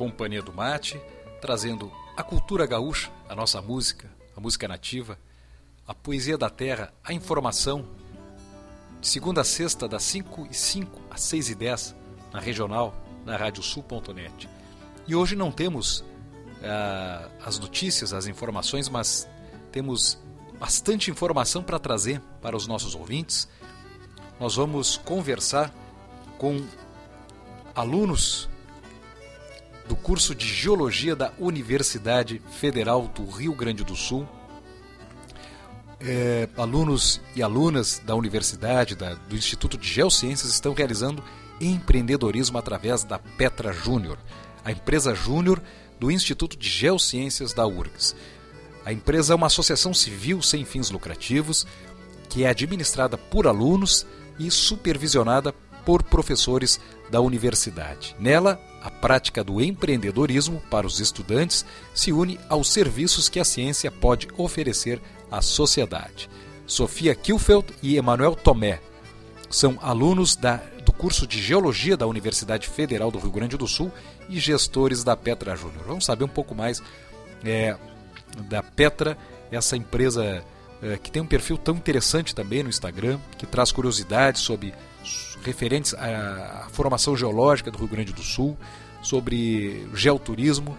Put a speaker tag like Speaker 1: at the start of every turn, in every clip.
Speaker 1: Companhia do Mate, trazendo a cultura gaúcha, a nossa música, a música nativa, a poesia da terra, a informação. De segunda a sexta, das 5 e 5 às 6 e 10, na regional, na radiosul.net. E hoje não temos uh, as notícias, as informações, mas temos bastante informação para trazer para os nossos ouvintes. Nós vamos conversar com alunos do curso de Geologia da Universidade Federal do Rio Grande do Sul. É, alunos e alunas da universidade, da, do Instituto de Geociências, estão realizando empreendedorismo através da Petra Júnior, a empresa júnior do Instituto de Geociências da URGS. A empresa é uma associação civil sem fins lucrativos que é administrada por alunos e supervisionada por professores da universidade. Nela, a prática do empreendedorismo para os estudantes se une aos serviços que a ciência pode oferecer à sociedade. Sofia Kilfeld e Emanuel Tomé são alunos da, do curso de Geologia da Universidade Federal do Rio Grande do Sul e gestores da Petra Júnior. Vamos saber um pouco mais é, da Petra, essa empresa é, que tem um perfil tão interessante também no Instagram, que traz curiosidades sobre referentes à formação geológica do Rio Grande do Sul, sobre geoturismo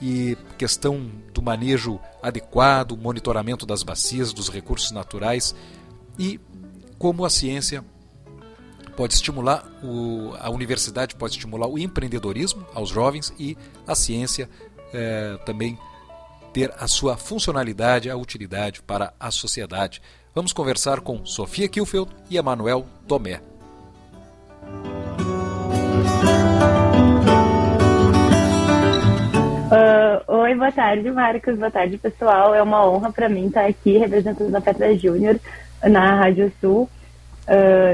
Speaker 1: e questão do manejo adequado, monitoramento das bacias, dos recursos naturais e como a ciência pode estimular o, a universidade pode estimular o empreendedorismo aos jovens e a ciência é, também ter a sua funcionalidade, a utilidade para a sociedade. Vamos conversar com Sofia Kilfeld e Emanuel Tomé.
Speaker 2: Uh, oi, boa tarde, Marcos. Boa tarde, pessoal. É uma honra para mim estar aqui representando a Petra Júnior na Rádio Sul.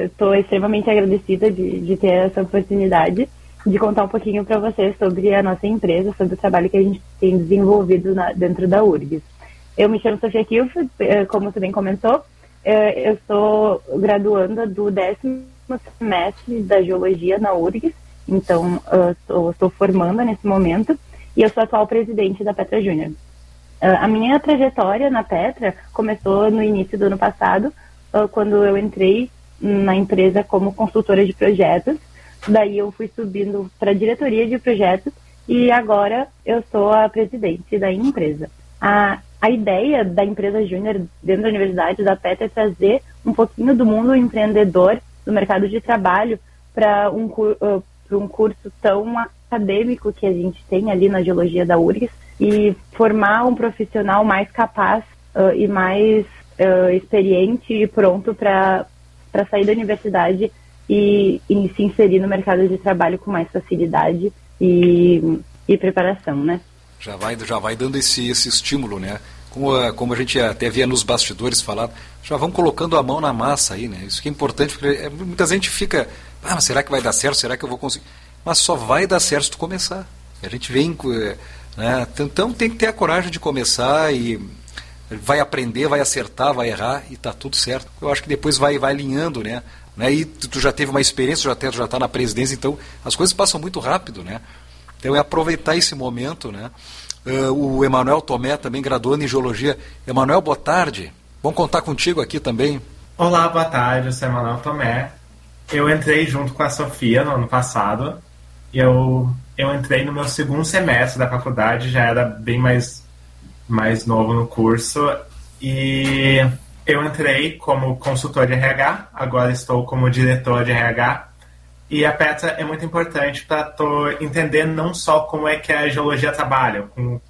Speaker 2: Estou uh, extremamente agradecida de, de ter essa oportunidade de contar um pouquinho para vocês sobre a nossa empresa, sobre o trabalho que a gente tem desenvolvido na, dentro da URGS. Eu me chamo Sofia Kilf, eh, como você bem comentou, eh, eu sou graduanda do décimo semestre da Geologia na URGS, então estou formando nesse momento, e eu sou atual presidente da Petra Júnior. A minha trajetória na Petra começou no início do ano passado, quando eu entrei na empresa como consultora de projetos, Daí eu fui subindo para a diretoria de projetos e agora eu sou a presidente da empresa. A, a ideia da empresa júnior dentro da universidade da PET é trazer um pouquinho do mundo empreendedor, do mercado de trabalho, para um, uh, um curso tão acadêmico que a gente tem ali na geologia da URGS e formar um profissional mais capaz uh, e mais uh, experiente e pronto para sair da universidade e, e se inserir no mercado de trabalho com mais facilidade e, e preparação, né?
Speaker 1: Já vai, já vai dando esse, esse estímulo, né? Como a, como a gente até via nos bastidores falar, já vão colocando a mão na massa aí, né? Isso que é importante, porque é, muita gente fica, ah, será que vai dar certo? Será que eu vou conseguir? Mas só vai dar certo se tu começar. A gente vem, né? Então tem que ter a coragem de começar e vai aprender, vai acertar, vai errar e tá tudo certo. Eu acho que depois vai, vai alinhando, né? né? E tu já teve uma experiência, já está já tá na presidência, então as coisas passam muito rápido, né? Então é aproveitar esse momento, né? Uh, o Emanuel Tomé também graduando em Geologia. Emanuel, boa tarde. Vamos contar contigo aqui também.
Speaker 3: Olá, boa tarde. Eu sou Emanuel Tomé. Eu entrei junto com a Sofia no ano passado. Eu, eu entrei no meu segundo semestre da faculdade, já era bem mais, mais novo no curso. E eu entrei como consultor de RH, agora estou como diretor de RH. E a Petra é muito importante para tu entender não só como é que a geologia trabalha, como,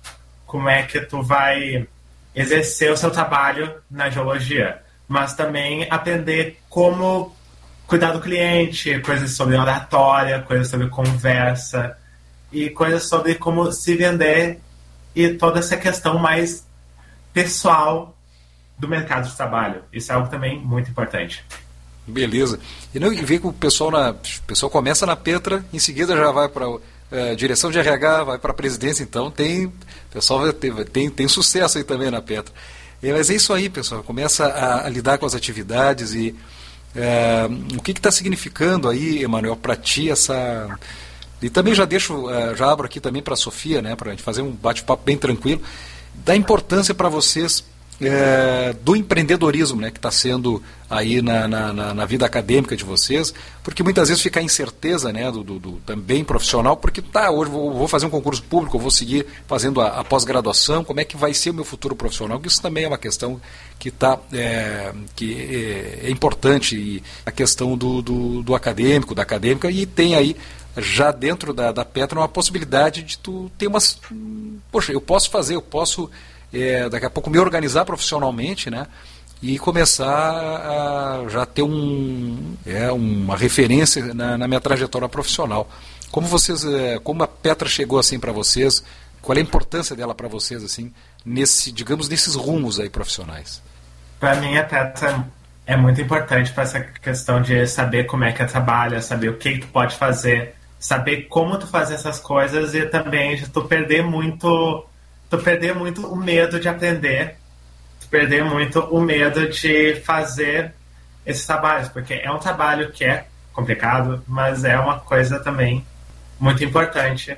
Speaker 3: como é que tu vai exercer o seu trabalho na geologia, mas também aprender como cuidar do cliente, coisas sobre oratória, coisas sobre conversa e coisas sobre como se vender e toda essa questão mais pessoal do mercado de trabalho. Isso é algo também muito importante.
Speaker 1: Beleza. E não vê que o pessoal na, o pessoal começa na Petra, em seguida já vai para é, direção de RH, vai para a presidência, então tem pessoal tem, tem, tem sucesso aí também na Petra. É, mas é isso aí, pessoal. Começa a, a lidar com as atividades e é, o que está significando aí, Emanuel, para ti essa E também já deixo, uh, já abro aqui também para a Sofia, né, para a gente fazer um bate-papo bem tranquilo, da importância para vocês é, do empreendedorismo né, que está sendo aí na, na, na, vida acadêmica de vocês, porque muitas vezes fica a incerteza né, do, do, do também profissional, porque tá, hoje vou, vou, fazer um concurso público, vou seguir fazendo a, a pós-graduação, como é que vai ser o meu futuro profissional? Isso também é uma questão que, tá, é, que é, é, importante, e a questão do, do, do acadêmico, da acadêmica, e tem aí já dentro da, da Petra uma possibilidade de tu ter umas. Poxa, eu posso fazer, eu posso é, daqui a pouco me organizar profissionalmente, né? E começar a já ter um, é, uma referência na, na minha trajetória profissional. Como vocês, é, como a Petra chegou assim para vocês? Qual é a importância dela para vocês assim nesse, digamos, nesses rumos aí profissionais?
Speaker 3: Para mim a Petra é muito importante para essa questão de saber como é que ela trabalha, saber o que, que tu pode fazer, saber como tu fazer essas coisas e também tu perder muito tu perder muito o medo de aprender, tu perder muito o medo de fazer esses trabalhos, porque é um trabalho que é complicado, mas é uma coisa também muito importante.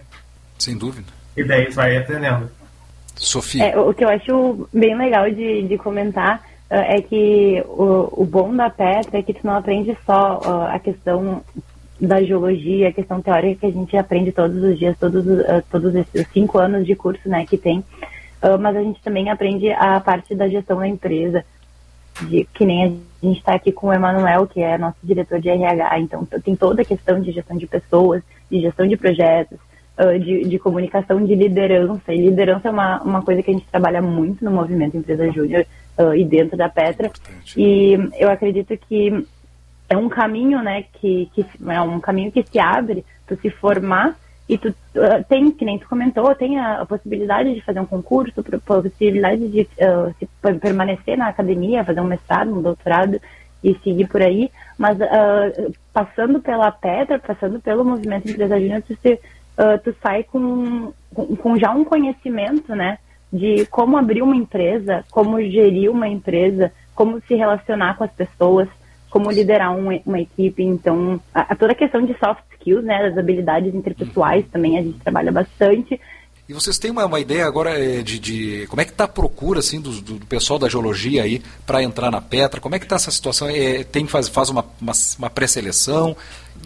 Speaker 1: Sem dúvida.
Speaker 3: E daí tu vai aprendendo.
Speaker 1: Sofia.
Speaker 2: É, o que eu acho bem legal de, de comentar uh, é que o, o bom da Petra é que tu não aprende só uh, a questão da geologia, a questão teórica que a gente aprende todos os dias, todos, uh, todos esses cinco anos de curso né, que tem, uh, mas a gente também aprende a parte da gestão da empresa, de, que nem a gente está aqui com o Emanuel, que é nosso diretor de RH, então tem toda a questão de gestão de pessoas, de gestão de projetos, uh, de, de, comunicação, de liderança, e liderança é uma, uma coisa que a gente trabalha muito no movimento Empresa Júnior e dentro da Petra, e eu acredito que é um caminho, né, que, que é um caminho que se abre, tu se formar e tu uh, tem, que nem tu comentou, tem a, a, possibilidade de fazer um concurso, a possibilidade de uh, se, permanecer na academia, fazer um mestrado, um doutorado e seguir por aí, mas uh, passando pela pedra, passando pelo movimento Empresa Júnior, tu, se, tu sai com, com, com já um conhecimento, né, de como abrir uma empresa, como gerir uma empresa, como se relacionar com as pessoas, como liderar um, uma equipe. Então, a, a, toda a questão de soft skills, né, das habilidades interpessoais uhum. também a gente trabalha bastante.
Speaker 1: E vocês têm uma, uma ideia agora eh, de, de, como é que está a procura assim do, do, pessoal da geologia aí para entrar na Petra? Como é que está essa situação? É, tem faz, faz uma, uma, uma pré-seleção?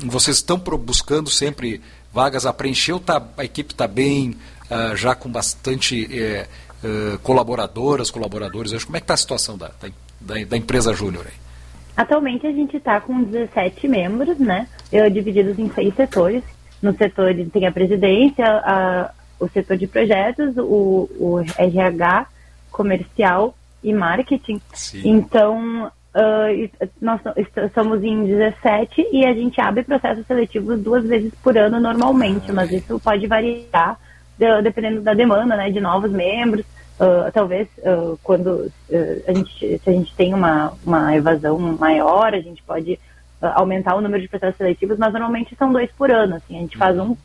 Speaker 1: Vocês estão buscando sempre vagas a preencher? Ou tá, a equipe está bem, uh, já com bastante é, uh, colaboradoras, colaboradores? Como é que está a situação da, da, da empresa Júnior aí?
Speaker 2: Atualmente a gente está com 17 membros, né? Divididos em seis setores. No setor tem a presidência, a, o setor de projetos, o, o RH, comercial e marketing. Sim. Então, uh, nós somos em 17 e a gente abre processos seletivos duas vezes por ano normalmente, ah, mas isso pode variar dependendo da demanda, né, de novos membros. Uh, talvez uh, quando uh, a gente, se a gente tem uma, uma evasão maior, a gente pode aumentar o número de processos seletivos, mas normalmente são dois por ano. Assim, a gente faz um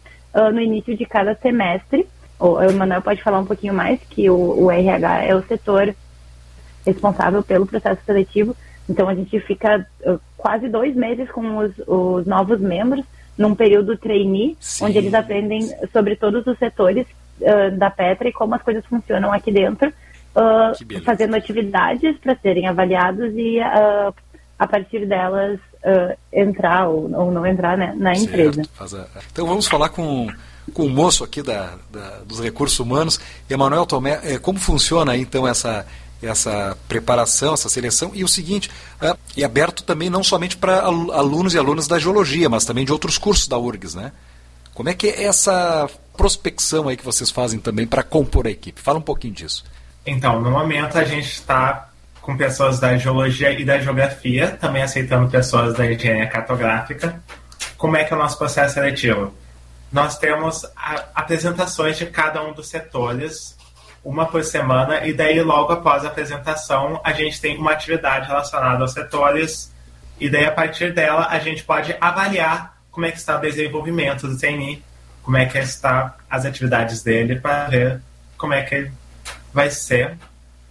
Speaker 2: no início de cada semestre. O Emanuel pode falar um pouquinho mais, que o, o RH é o setor responsável pelo processo seletivo. Então a gente fica quase dois meses com os, os novos membros num período trainee, Sim. onde eles aprendem sobre todos os setores uh, da Petra e como as coisas funcionam aqui dentro, uh, fazendo atividades para serem avaliados e uh, a partir delas entrar ou, ou, não entrar né, na empresa.
Speaker 1: Então vamos falar com, com o moço aqui da, da dos recursos humanos, Emanuel Tomé, é, como funciona então essa essa preparação, essa seleção. E o seguinte, é aberto também não somente para alunos e alunas da geologia, mas também de outros cursos da URGS, né? Como é que é essa prospecção aí que vocês fazem também para compor a equipe? Fala um pouquinho disso.
Speaker 3: Então, no momento a gente está com pessoas da geologia e da geografia, também aceitando pessoas da engenharia cartográfica. Como é que é o nosso processo seletivo? Nós temos apresentações de cada um dos setores, uma por semana, e daí logo após a apresentação a gente tem uma atividade relacionada aos setores, e daí a partir dela a gente pode avaliar como é que está o desenvolvimento do trainee, como é que está as atividades dele para ver como é que ele vai ser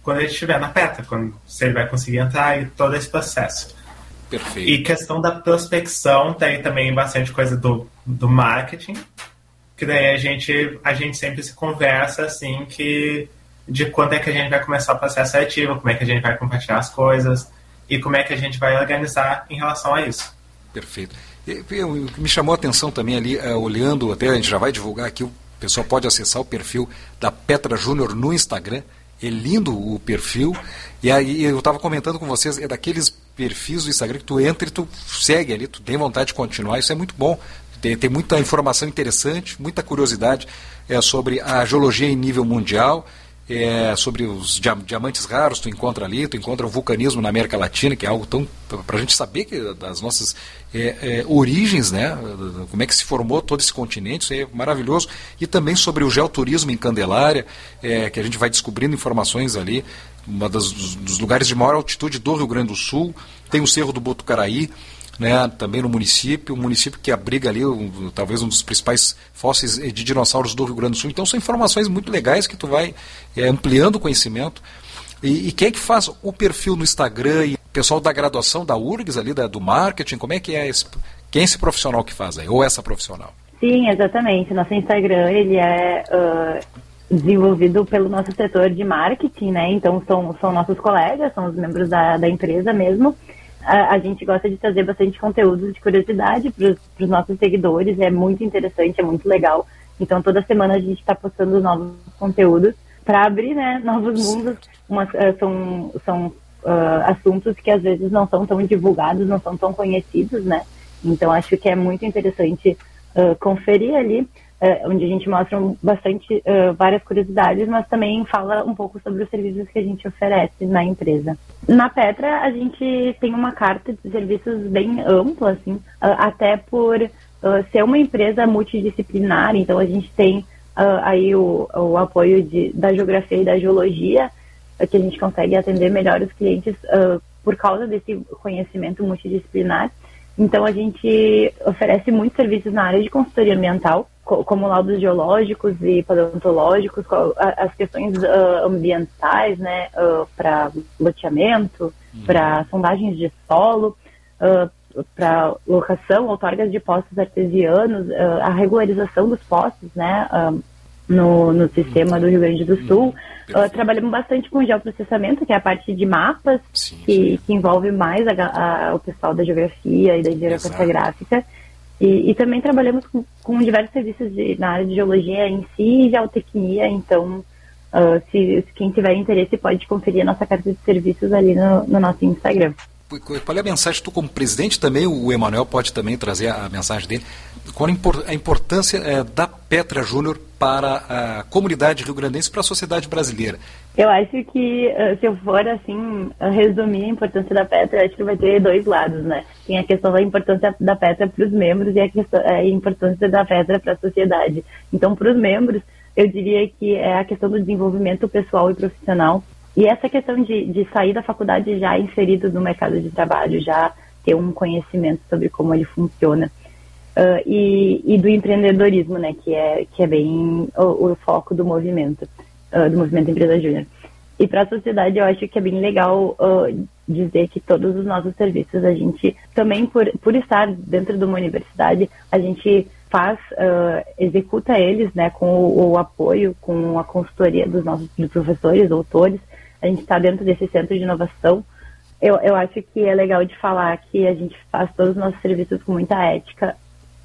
Speaker 3: quando ele estiver na PETA, quando se ele vai conseguir entrar e todo esse processo.
Speaker 1: Perfeito.
Speaker 3: E questão da prospecção, tem também bastante coisa do, do marketing, que daí a gente, a gente sempre se conversa assim que de quando é que a gente vai começar o processo ativo, como é que a gente vai compartilhar as coisas e como é que a gente vai organizar em relação a isso.
Speaker 1: Perfeito. O que me chamou a atenção também ali, uh, olhando, até a gente já vai divulgar aqui, o pessoal pode acessar o perfil da Petra Júnior no Instagram, é lindo o perfil. E aí eu estava comentando com vocês, é daqueles perfis do Instagram que tu entra e tu segue ali, tu tem vontade de continuar, isso é muito bom. Tem, tem muita informação interessante, muita curiosidade é, sobre a geologia em nível mundial é, sobre os diamantes raros, tu encontra ali, tu encontra o vulcanismo na América Latina, que é algo tão. para a gente saber que das nossas é, é, origens, né, como é que se formou todo esse continente, isso é maravilhoso. E também sobre o geoturismo em Candelária, é, que a gente vai descobrindo informações ali, um dos, dos lugares de maior altitude do Rio Grande do Sul, tem o Cerro do Botucaraí né, também no município, um município que abriga ali um, talvez um dos principais fósseis de dinossauros do Rio Grande do Sul. Então são informações muito legais que tu vai é, ampliando o conhecimento. E, e, quem é que faz o perfil no Instagram? E pessoal da graduação da URGS ali, da, do marketing, como é que é esse, quem é esse profissional que faz aí, ou essa profissional?
Speaker 2: Sim, exatamente. Nosso Instagram, ele é uh, desenvolvido pelo nosso setor de marketing, né? Então são, são nossos colegas, são os membros da, da empresa mesmo a, a, gente gosta de trazer bastante conteúdo de curiosidade para os nossos seguidores. É muito interessante, é muito legal. Então, toda semana a gente está postando novos conteúdos para abrir né, novos mundos. Umas, uh, são são uh, assuntos que às vezes não são tão divulgados, não são tão conhecidos, né? Então, acho que é muito interessante uh, conferir ali uh, onde a gente mostra bastante uh, várias curiosidades, mas também fala um pouco sobre os serviços que a gente oferece na empresa. Na Petra, a gente tem uma carta de serviços bem ampla, assim, uh, até por ser uma empresa multidisciplinar, então a gente tem aí o, o apoio de, da geografia e da geologia, que a gente consegue atender melhor os clientes por causa desse conhecimento multidisciplinar. Então, a gente oferece muitos serviços na área de consultoria ambiental, como laudos geológicos e paleontológicos, as questões uh, ambientais, né, uh, para loteamento, uhum. para sondagens de solo, uh, para locação, outorgas de poços artesianos, a regularização dos poços, né, no, no sistema do Rio Grande do Sul. Uh, trabalhamos bastante com geoprocessamento, que é a parte de mapas, sim, que, sim. que envolve mais a, a, o pessoal da geografia e da engenharia cartográfica. E, e, também trabalhamos com, com diversos serviços de, na área de geologia em si e geotecnia, então uh, se, se, quem tiver interesse pode conferir a nossa carta de serviços ali no, no nosso Instagram.
Speaker 1: Qual é a mensagem? Tu, como presidente, também, o Emanuel pode também trazer a mensagem dele. Qual a importância é, da Petra Júnior para a comunidade rio-grandense para a sociedade brasileira?
Speaker 2: Eu acho que, se eu for, assim, resumir a importância da Petra, acho que vai ter dois lados, né? Tem a questão da importância da Petra para os membros e a, questão, a importância da Petra para a sociedade. Então, para os membros, eu diria que é a questão do desenvolvimento pessoal e profissional e essa questão de, de sair da faculdade já inserido no mercado de trabalho, já ter um conhecimento sobre como ele funciona. Uh, e, e, do empreendedorismo, né, que é, que é bem o, o foco do movimento, uh, do movimento Empresa Júnior. E para a sociedade, eu acho que é bem legal uh, dizer que todos os nossos serviços, a gente também, por, por estar dentro de uma universidade, a gente faz, executa eles, né, com o, o, apoio, com a consultoria dos nossos professores, doutores, a gente está dentro desse centro de inovação. Eu, eu acho que é legal de falar que a gente faz todos os nossos serviços com muita ética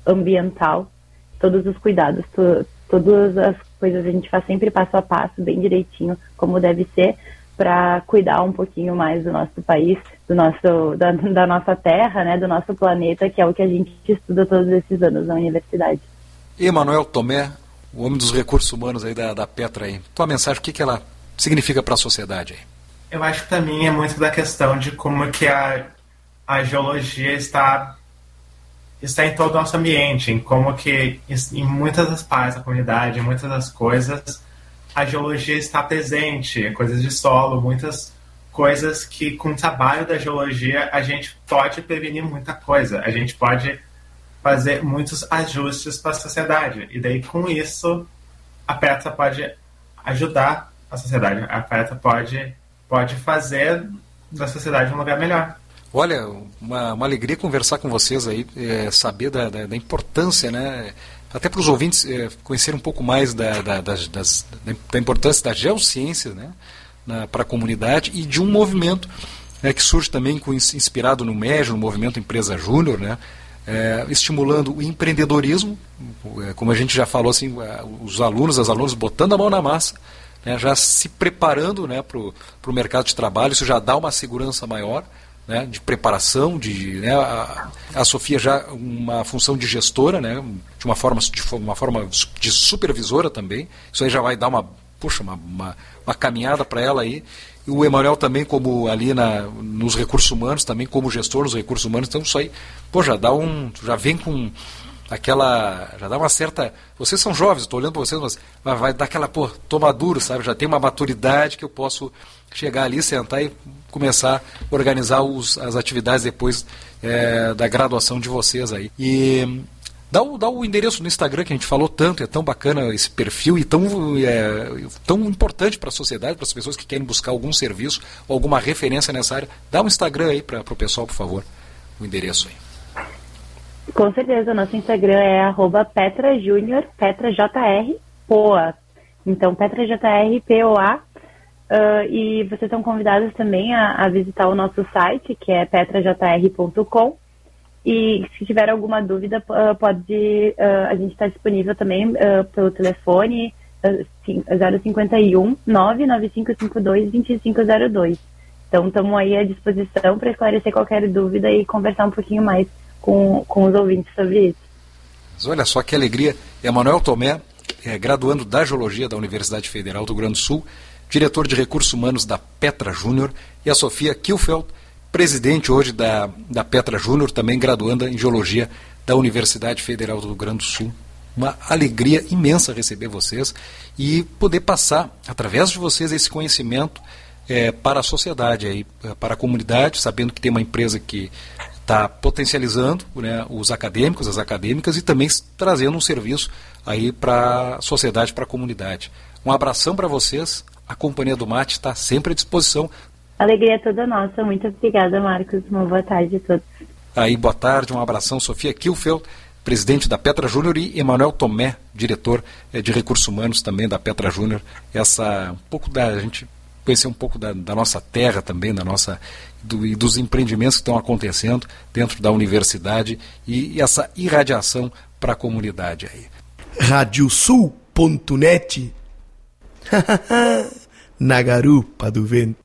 Speaker 2: ambiental, todos os cuidados, to, todas as coisas a gente faz sempre passo a passo, bem direitinho, como deve ser, para cuidar um pouquinho mais do nosso país, do nosso, da, da, nossa terra, né, do nosso planeta, que é o que a gente estuda todos esses anos na universidade.
Speaker 1: Emanuel Tomé, o homem dos recursos humanos aí da, da Petra aí. Tua mensagem, o que, que ela significa para a sociedade?
Speaker 3: Eu acho que para mim é muito da questão de como que a, a geologia está está em todo o nosso ambiente, em como que em muitas das partes da comunidade, em muitas das coisas, a geologia está presente, coisas de solo, muitas coisas que com o trabalho da geologia a gente pode prevenir muita coisa, a gente pode fazer muitos ajustes para a sociedade e daí com isso a Petra pode ajudar a sociedade. A PETA pode, pode fazer da sociedade um lugar melhor.
Speaker 1: Olha, uma, uma alegria conversar com vocês aí, é, saber da, da, da, importância, né? Até para os ouvintes é, conhecer um pouco mais da, da, das, das, da importância da geociência né? para a comunidade e de um movimento né, que surge também com, inspirado no MEG, no movimento Empresa Júnior, né? É, estimulando o empreendedorismo, é, como a gente já falou, assim, os alunos, as alunas botando a mão na massa, né, já se preparando né, para o mercado de trabalho, isso já dá uma segurança maior né, de preparação, de né, a, a, Sofia já uma função de gestora, né, de uma forma de uma forma de supervisora também. Isso aí já vai dar uma puxa uma, uma, uma caminhada para ela aí. E o Emanuel também como ali na, nos recursos humanos, também como gestor nos recursos humanos, então isso aí, pô, já dá um, já vem com aquela. Já dá uma certa. Vocês são jovens, estou olhando para vocês, mas vai, dar aquela, pô, tô sabe? Já tem uma maturidade que eu posso chegar ali, sentar e começar a organizar os, as atividades depois é, da graduação de vocês aí. E dá o, dá o endereço no Instagram que a gente falou tanto, é tão bacana esse perfil e tão, é, tão importante para a sociedade, para as pessoas que querem buscar algum serviço ou alguma referência nessa área. Dá um Instagram aí para o pessoal, por favor, o endereço aí.
Speaker 2: Com certeza, nosso Instagram é arroba Petra Junior, Petra JR, POA. Então, Petra JR, POA. Uh, e vocês são convidados também a, a, visitar o nosso site, que é petrajr.com. E se tiver alguma dúvida, uh, pode. Uh, a gente está disponível também pelo telefone uh, 051 99552 2502. Então, estamos aí à disposição para esclarecer qualquer dúvida e conversar um pouquinho mais com, com os ouvintes sobre isso.
Speaker 1: Mas olha só que alegria. Emanuel Tomé, é, graduando da Geologia da Universidade Federal do Rio Grande do Sul, diretor de Recursos Humanos da Petra Júnior, e a Sofia Kielfeld, presidente hoje da, da Petra Júnior, também graduanda em Geologia da Universidade Federal do Rio Grande do Sul. Uma alegria imensa receber vocês e poder passar, através de vocês, esse conhecimento é, para a sociedade, aí, para a comunidade, sabendo que tem uma empresa que está potencializando né, os acadêmicos, as acadêmicas e também trazendo um serviço aí para a sociedade, para a comunidade. Um abração para vocês. A Companhia do Mate está sempre à disposição.
Speaker 2: Alegria toda nossa. Muito obrigada, Marcos. Uma boa tarde a todos.
Speaker 1: Aí, boa tarde. Um abração, Sofia Kilfeld, presidente da Petra Júnior, e Emanuel Tomé, diretor eh, de recursos humanos também da Petra Júnior. Essa um pouco da gente conhecer um pouco da, da nossa terra também, da nossa do, e dos empreendimentos que estão acontecendo dentro da universidade e, e essa irradiação para a comunidade aí.
Speaker 4: Radiosul.net Na garupa do vento.